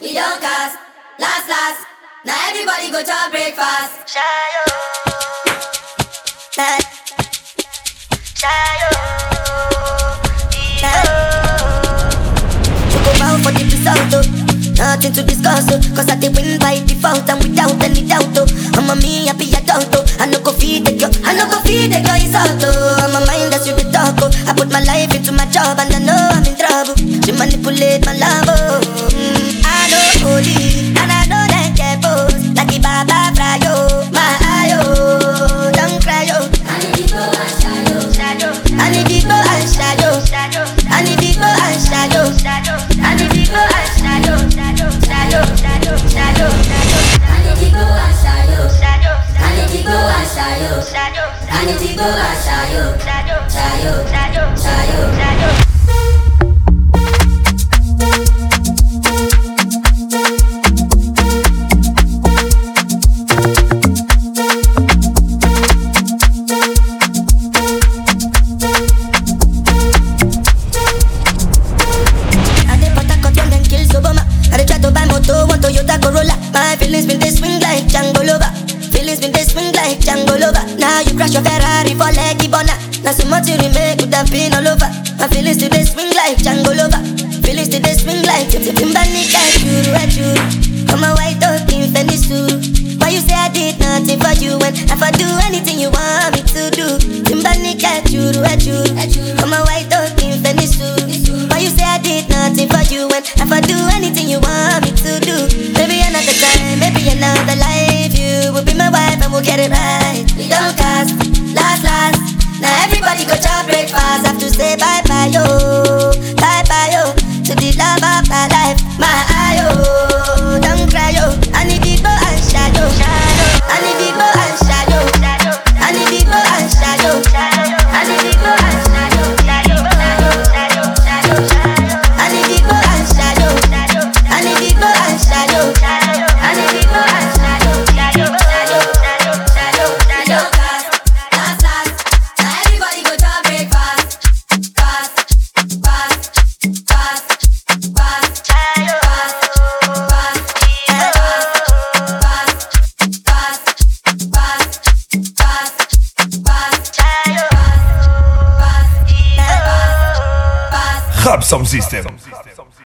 We don't cast, last last. Now everybody go to breakfast. Shayo. Nah. Shayo. Choco bow for the result, oh. Nothing to discuss, oh. Cause I did win by default and without any doubt, oh. I'm a me happy adult, oh. I no go feed the girl, I no go feed the girl insult, oh. I'm a mind that's you the talk, oh. I put my life into my job and I know I'm in trouble. She manipulate my love, oh. Mm, Holy, and I know that get both. Like the Baba Frayo, my ayo, don't cry, oh. And if you go and shadow, Shadow. And if you go and shadow, shadow. and if you go and shadow, and if you go and shadow, shadow, shadow, shadow, shadow, And if you go and shadow, shadow, and if you go and shadow, shadow, and if you go and shadow, shadow, shadow, shadow, shadow. shadow. Your Ferrari for like Ibona. Now so much you remake could have been all over. My feelings today swing like Django Lover. Feelings today swing like Timbani like you, at you. I'm a white dog in Fendi suit. Why you say I did nothing for you when if I do anything you want me to do? Timbani at you, at you. I'm a white dog in Fendi suit. Why you say I did nothing for you when if I do anything you want me to do? Maybe another time, maybe another life. You will be my wife and we'll get it right. Don't cast, everybody go to breakfast. Have to say bye bye yo, bye bye yo. To the love Some System.